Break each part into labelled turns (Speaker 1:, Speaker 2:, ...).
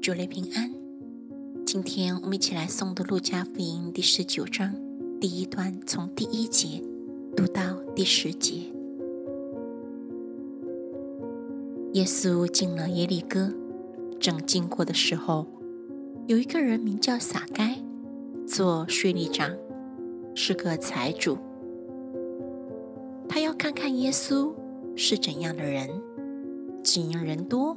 Speaker 1: 主内平安。今天我们一起来诵读《路加福音》第十九章第一段，从第一节读到第十节。耶稣进了耶利哥，正经过的时候，有一个人名叫撒该，做税吏长，是个财主。他要看看耶稣是怎样的人，只因人多，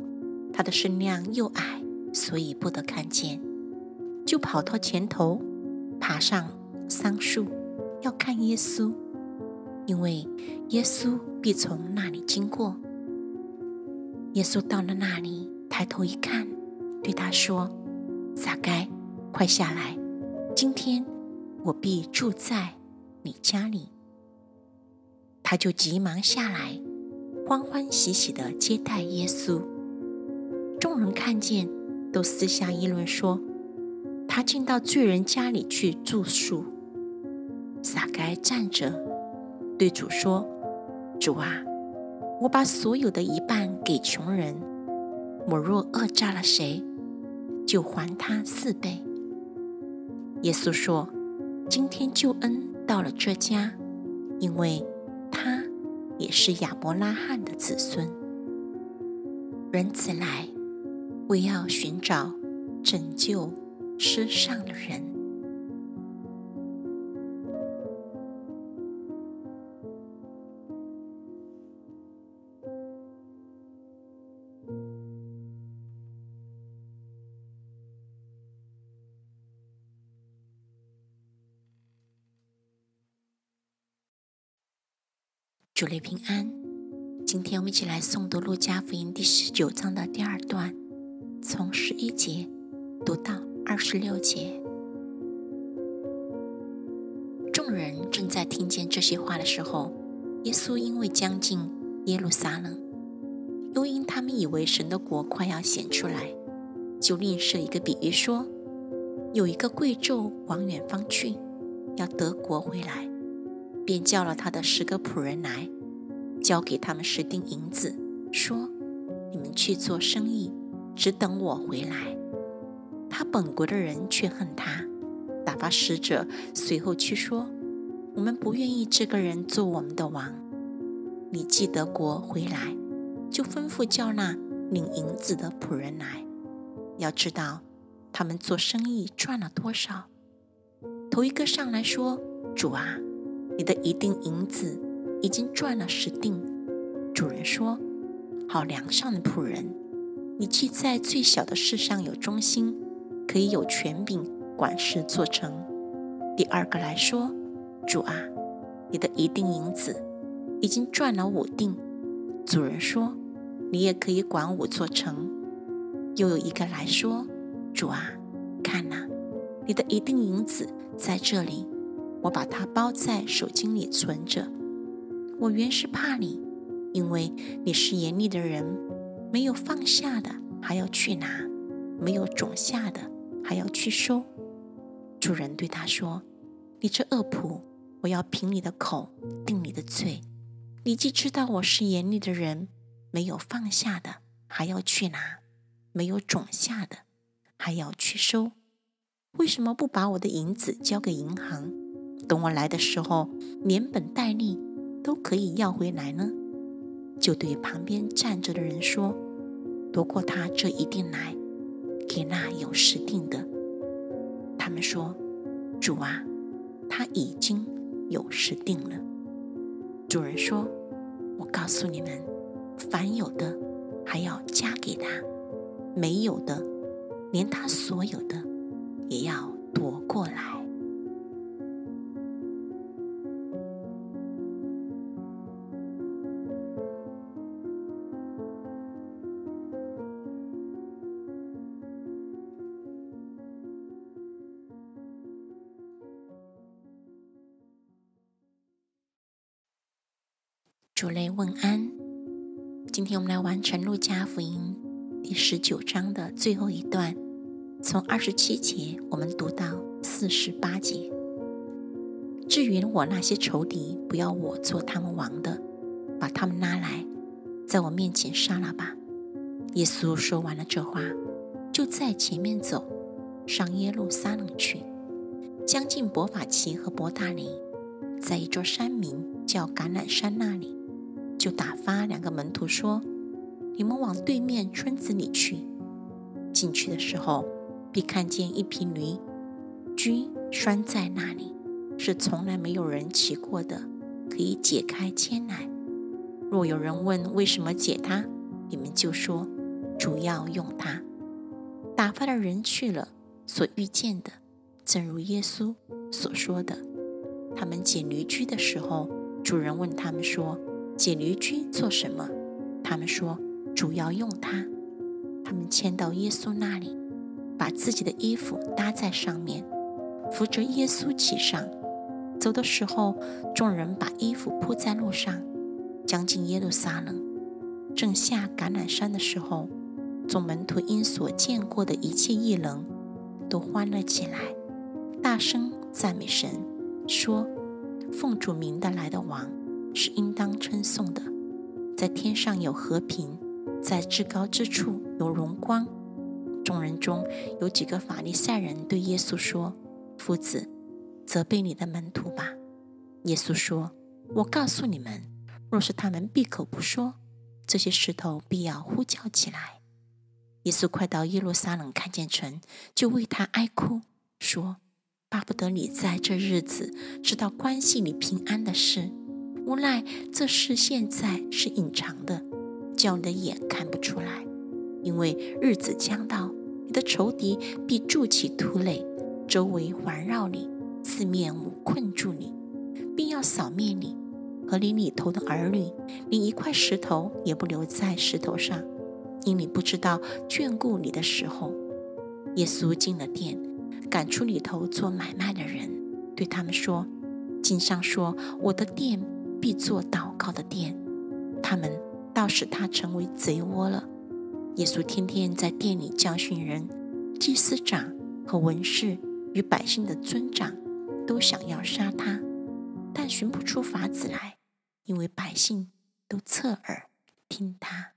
Speaker 1: 他的身量又矮。所以不得看见，就跑到前头，爬上桑树，要看耶稣，因为耶稣必从那里经过。耶稣到了那里，抬头一看，对他说：“撒该，快下来，今天我必住在你家里。”他就急忙下来，欢欢喜喜地接待耶稣。众人看见。都私下议论说，他进到罪人家里去住宿。撒该站着，对主说：“主啊，我把所有的一半给穷人，我若讹诈了谁，就还他四倍。”耶稣说：“今天救恩到了这家，因为他也是亚伯拉罕的子孙。人子来。”为要寻找拯救世上的人。主内平安。今天我们一起来诵读《路加福音》第十九章的第二段。从十一节读到二十六节，众人正在听见这些话的时候，耶稣因为将近耶路撒冷，又因他们以为神的国快要显出来，就另设一个比喻说：有一个贵胄往远方去，要得国回来，便叫了他的十个仆人来，交给他们十锭银子，说：你们去做生意。只等我回来。他本国的人却恨他，打发使者随后去说：“我们不愿意这个人做我们的王。你既得国回来，就吩咐叫那领银子的仆人来。要知道他们做生意赚了多少。”头一个上来说：“主啊，你的一锭银子已经赚了十锭。”主人说：“好良善的仆人。”你既在最小的事上有忠心，可以有权柄管事做成。第二个来说，主啊，你的一锭银子已经赚了五锭。主人说，你也可以管五做成。又有一个来说，主啊，看呐，你的一锭银子在这里，我把它包在手巾里存着。我原是怕你，因为你是严厉的人。没有放下的还要去拿，没有种下的还要去收。主人对他说：“你这恶仆，我要凭你的口定你的罪。你既知道我是严厉的人，没有放下的还要去拿，没有种下的还要去收，为什么不把我的银子交给银行，等我来的时候连本带利都可以要回来呢？”就对旁边站着的人说：“夺过他这一定来，给那有实定的。”他们说：“主啊，他已经有实定了。”主人说：“我告诉你们，凡有的还要加给他，没有的，连他所有的也要夺过来。”主内问安。今天我们来完成《路加福音》第十九章的最后一段，从二十七节我们读到四十八节。至于我那些仇敌，不要我做他们王的，把他们拉来，在我面前杀了吧。耶稣说完了这话，就在前面走上耶路撒冷去。将近伯法奇和伯大尼，在一座山名叫橄榄山那里，就打发两个门徒说：“你们往对面村子里去。”进去的时候，必看见一匹驴驹拴在那里，是从来没有人骑过的，可以解开牵来。若有人问为什么解它，你们就说：“主要用它。”打发的人去了，所遇见的。正如耶稣所说的，他们解驴驹的时候，主人问他们说：“解驴驹做什么？”他们说：“主要用它。”他们牵到耶稣那里，把自己的衣服搭在上面，扶着耶稣骑上。走的时候，众人把衣服铺在路上。将近耶路撒冷，正下橄榄山的时候，众门徒因所见过的一切异能，都欢乐起来。大声赞美神，说：“奉主名的来的王是应当称颂的，在天上有和平，在至高之处有荣光。”众人中有几个法利赛人对耶稣说：“夫子，责备你的门徒吧。”耶稣说：“我告诉你们，若是他们闭口不说，这些石头必要呼叫起来。”耶稣快到耶路撒冷，看见城，就为他哀哭，说。巴不得你在这日子知道关系你平安的事，无奈这事现在是隐藏的，叫你的眼看不出来。因为日子将到，你的仇敌必筑起土垒，周围环绕你，四面无困住你，并要扫灭你和你里头的儿女，连一块石头也不留在石头上，因你不知道眷顾你的时候。耶稣进了殿。赶出里头做买卖的人，对他们说：“经上说，我的店必做祷告的殿。”他们倒使他成为贼窝了。耶稣天天在殿里教训人，祭司长和文士与百姓的尊长都想要杀他，但寻不出法子来，因为百姓都侧耳听他。